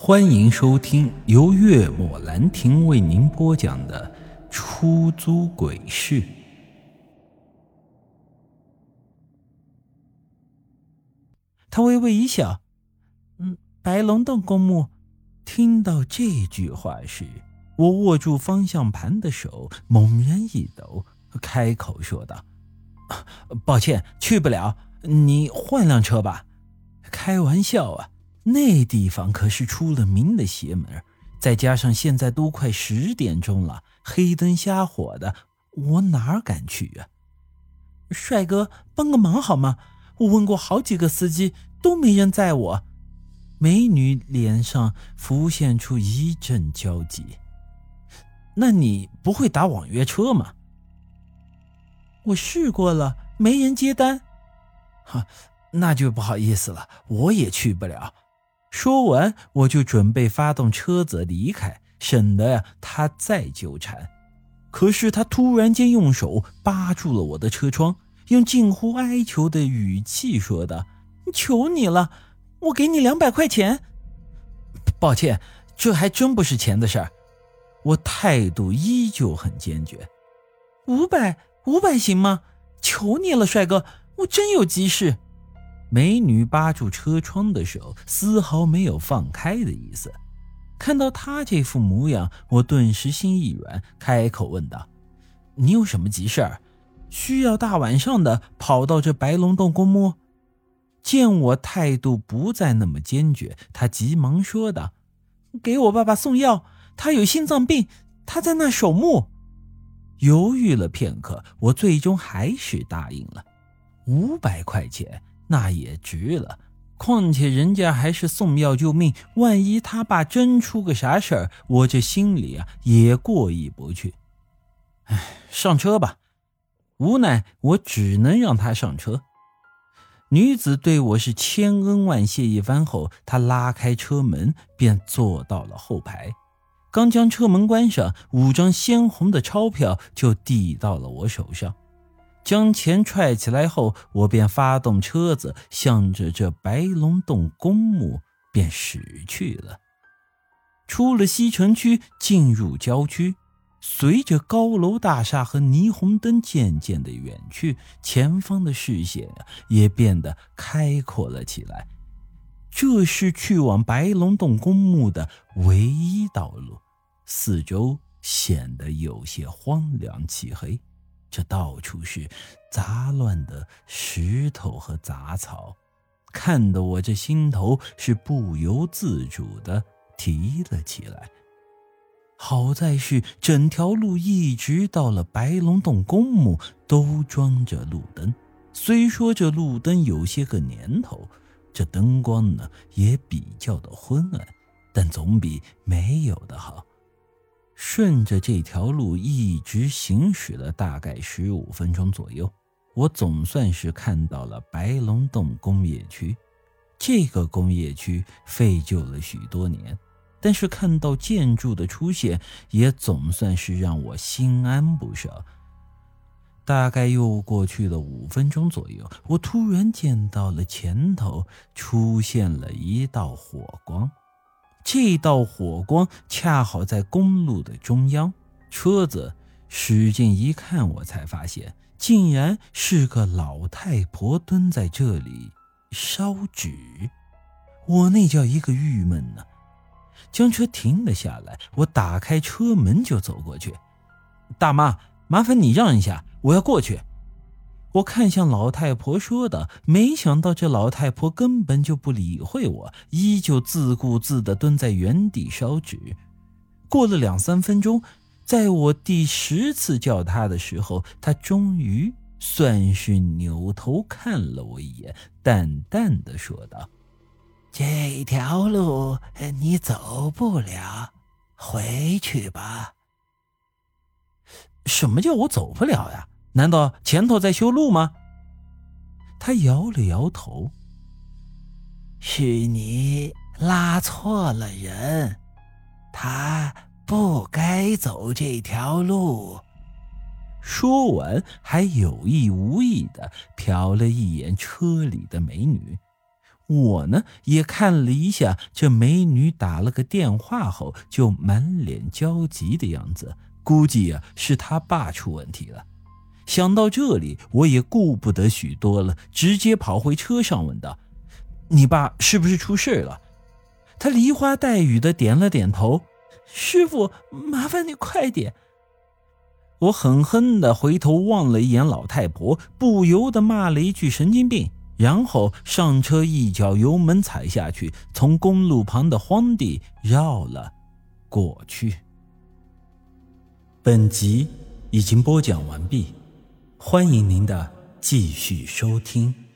欢迎收听由月末兰亭为您播讲的《出租鬼市》。他微微一笑，嗯，白龙洞公墓。听到这句话时，我握住方向盘的手猛然一抖，开口说道：“抱歉，去不了，你换辆车吧。”开玩笑啊！那地方可是出了名的邪门，再加上现在都快十点钟了，黑灯瞎火的，我哪敢去啊？帅哥，帮个忙好吗？我问过好几个司机，都没人载我。美女脸上浮现出一阵焦急。那你不会打网约车吗？我试过了，没人接单。哈，那就不好意思了，我也去不了。说完，我就准备发动车子离开，省得呀他再纠缠。可是他突然间用手扒住了我的车窗，用近乎哀求的语气说道：“求你了，我给你两百块钱。”抱歉，这还真不是钱的事儿。我态度依旧很坚决。五百，五百行吗？求你了，帅哥，我真有急事。美女扒住车窗的手丝毫没有放开的意思。看到她这副模样，我顿时心一软，开口问道：“你有什么急事儿？需要大晚上的跑到这白龙洞公墓？”见我态度不再那么坚决，她急忙说道：“给我爸爸送药，他有心脏病，他在那守墓。”犹豫了片刻，我最终还是答应了。五百块钱。那也值了，况且人家还是送药救命，万一他爸真出个啥事儿，我这心里啊也过意不去。哎，上车吧。无奈我只能让他上车。女子对我是千恩万谢一番后，她拉开车门便坐到了后排。刚将车门关上，五张鲜红的钞票就递到了我手上。将钱揣起来后，我便发动车子，向着这白龙洞公墓便驶去了。出了西城区，进入郊区，随着高楼大厦和霓虹灯渐渐的远去，前方的视线也变得开阔了起来。这是去往白龙洞公墓的唯一道路，四周显得有些荒凉漆黑。这到处是杂乱的石头和杂草，看得我这心头是不由自主的提了起来。好在是整条路一直到了白龙洞公墓都装着路灯，虽说这路灯有些个年头，这灯光呢也比较的昏暗，但总比没有的好。顺着这条路一直行驶了大概十五分钟左右，我总算是看到了白龙洞工业区。这个工业区废旧了许多年，但是看到建筑的出现，也总算是让我心安不少。大概又过去了五分钟左右，我突然见到了前头出现了一道火光。这道火光恰好在公路的中央，车子使劲一看，我才发现竟然是个老太婆蹲在这里烧纸。我那叫一个郁闷呢！将车停了下来，我打开车门就走过去。大妈，麻烦你让一下，我要过去。我看向老太婆说的，没想到这老太婆根本就不理会我，依旧自顾自地蹲在原地烧纸。过了两三分钟，在我第十次叫她的时候，她终于算是扭头看了我一眼，淡淡的说道：“这条路你走不了，回去吧。”什么叫我走不了呀？难道前头在修路吗？他摇了摇头。是你拉错了人，他不该走这条路。说完，还有意无意的瞟了一眼车里的美女。我呢也看了一下这美女打了个电话后就满脸焦急的样子，估计啊是他爸出问题了。想到这里，我也顾不得许多了，直接跑回车上问道：“你爸是不是出事了？”他梨花带雨的点了点头：“师傅，麻烦你快点。”我狠狠的回头望了一眼老太婆，不由得骂了一句“神经病”。然后上车，一脚油门踩下去，从公路旁的荒地绕了过去。本集已经播讲完毕，欢迎您的继续收听。